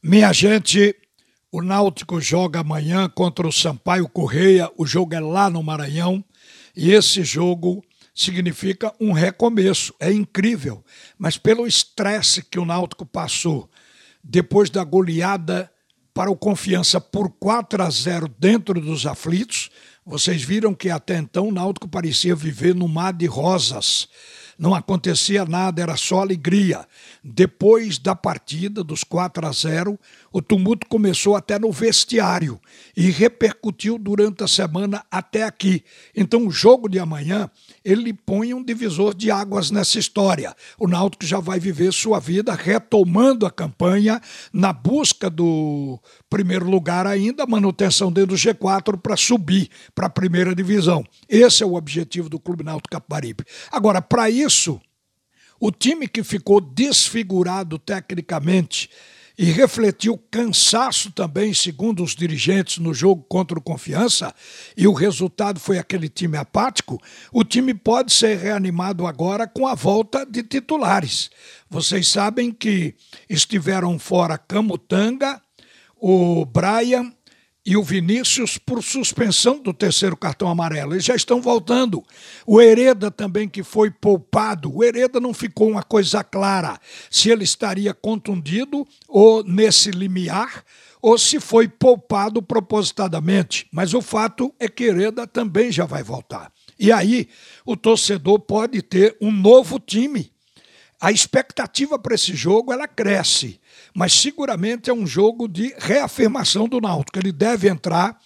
Minha gente, o Náutico joga amanhã contra o Sampaio Correia. O jogo é lá no Maranhão e esse jogo significa um recomeço. É incrível, mas pelo estresse que o Náutico passou depois da goleada para o Confiança por 4 a 0 dentro dos aflitos, vocês viram que até então o Náutico parecia viver no mar de rosas não acontecia nada, era só alegria. Depois da partida dos 4 a 0, o tumulto começou até no vestiário e repercutiu durante a semana até aqui. Então, o jogo de amanhã, ele põe um divisor de águas nessa história. O Náutico já vai viver sua vida retomando a campanha na busca do primeiro lugar ainda, manutenção dentro do G4 para subir para a primeira divisão. Esse é o objetivo do Clube Náutico Capibaribe. Agora, para isso, o time que ficou desfigurado tecnicamente e refletiu cansaço também, segundo os dirigentes, no jogo contra o Confiança, e o resultado foi aquele time apático, o time pode ser reanimado agora com a volta de titulares. Vocês sabem que estiveram fora Camutanga, o Brian e o Vinícius por suspensão do terceiro cartão amarelo. Eles já estão voltando. O Hereda também, que foi poupado. O Hereda não ficou uma coisa clara se ele estaria contundido ou nesse limiar ou se foi poupado propositadamente. Mas o fato é que Hereda também já vai voltar. E aí o torcedor pode ter um novo time. A expectativa para esse jogo ela cresce mas seguramente é um jogo de reafirmação do Náutico. Ele deve entrar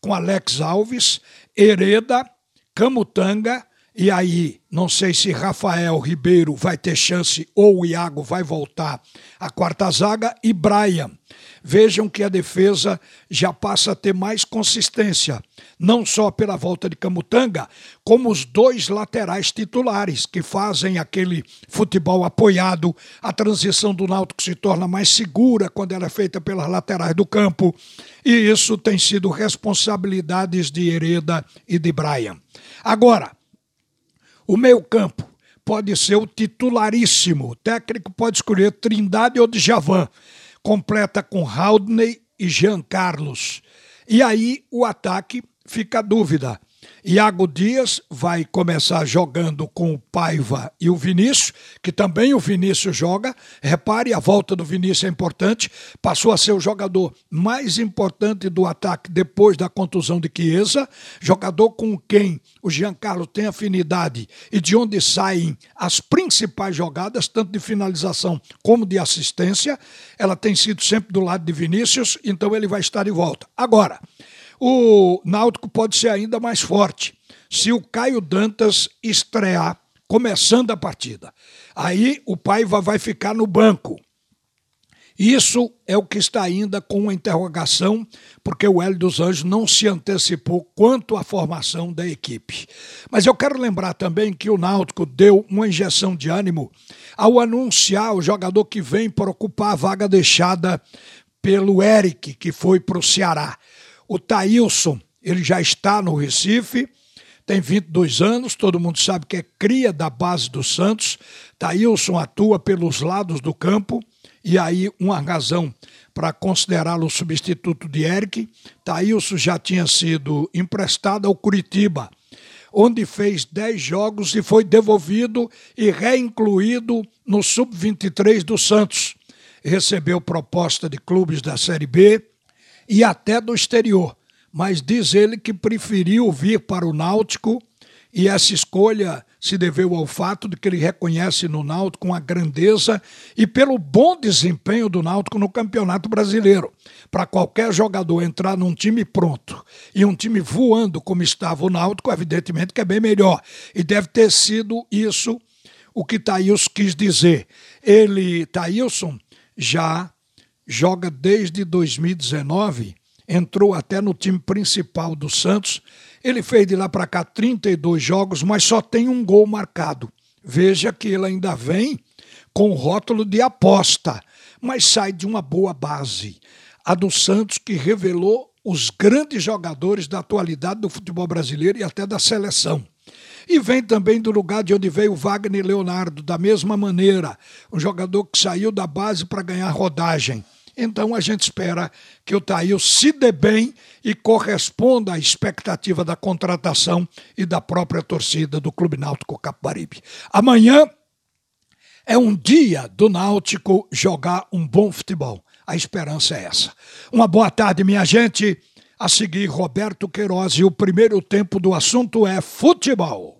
com Alex Alves, Hereda, Camutanga, e aí não sei se Rafael Ribeiro vai ter chance ou o Iago vai voltar à quarta zaga e Brian. Vejam que a defesa já passa a ter mais consistência, não só pela volta de Camutanga, como os dois laterais titulares que fazem aquele futebol apoiado. A transição do Náutico se torna mais segura quando ela é feita pelas laterais do campo, e isso tem sido responsabilidades de Hereda e de Brian. Agora, o meio-campo pode ser o titularíssimo. O técnico pode escolher Trindade ou Djavan completa com Haldney e Jean Carlos. E aí o ataque fica a dúvida. Iago Dias vai começar jogando com o Paiva e o Vinícius, que também o Vinícius joga. Repare, a volta do Vinícius é importante. Passou a ser o jogador mais importante do ataque depois da contusão de Chiesa. Jogador com quem o Giancarlo tem afinidade e de onde saem as principais jogadas, tanto de finalização como de assistência. Ela tem sido sempre do lado de Vinícius, então ele vai estar de volta. Agora o Náutico pode ser ainda mais forte se o Caio Dantas estrear começando a partida. Aí o Paiva vai ficar no banco. Isso é o que está ainda com uma interrogação, porque o Hélio dos Anjos não se antecipou quanto à formação da equipe. Mas eu quero lembrar também que o Náutico deu uma injeção de ânimo ao anunciar o jogador que vem para ocupar a vaga deixada pelo Eric, que foi para o Ceará. O Thailson, ele já está no Recife, tem 22 anos, todo mundo sabe que é cria da base do Santos. Thailson atua pelos lados do campo, e aí uma razão para considerá-lo substituto de Eric. Thailson já tinha sido emprestado ao Curitiba, onde fez 10 jogos e foi devolvido e reincluído no Sub-23 do Santos. Recebeu proposta de clubes da Série B, e até do exterior. Mas diz ele que preferiu vir para o Náutico e essa escolha se deveu ao fato de que ele reconhece no Náutico a grandeza e pelo bom desempenho do Náutico no Campeonato Brasileiro. Para qualquer jogador entrar num time pronto e um time voando como estava o Náutico, evidentemente que é bem melhor. E deve ter sido isso o que Thailson quis dizer. Ele, Thailson, já joga desde 2019, entrou até no time principal do Santos. Ele fez de lá para cá 32 jogos, mas só tem um gol marcado. Veja que ele ainda vem com o rótulo de aposta, mas sai de uma boa base. A do Santos que revelou os grandes jogadores da atualidade do futebol brasileiro e até da seleção. E vem também do lugar de onde veio Wagner Leonardo, da mesma maneira, um jogador que saiu da base para ganhar rodagem Então a gente espera que o Thail se dê bem e corresponda à expectativa da contratação e da própria torcida do Clube Náutico Capibaribe. Amanhã é um dia do Náutico jogar um bom futebol. A esperança é essa. Uma boa tarde, minha gente. A seguir, Roberto Queiroz e o primeiro tempo do assunto é futebol.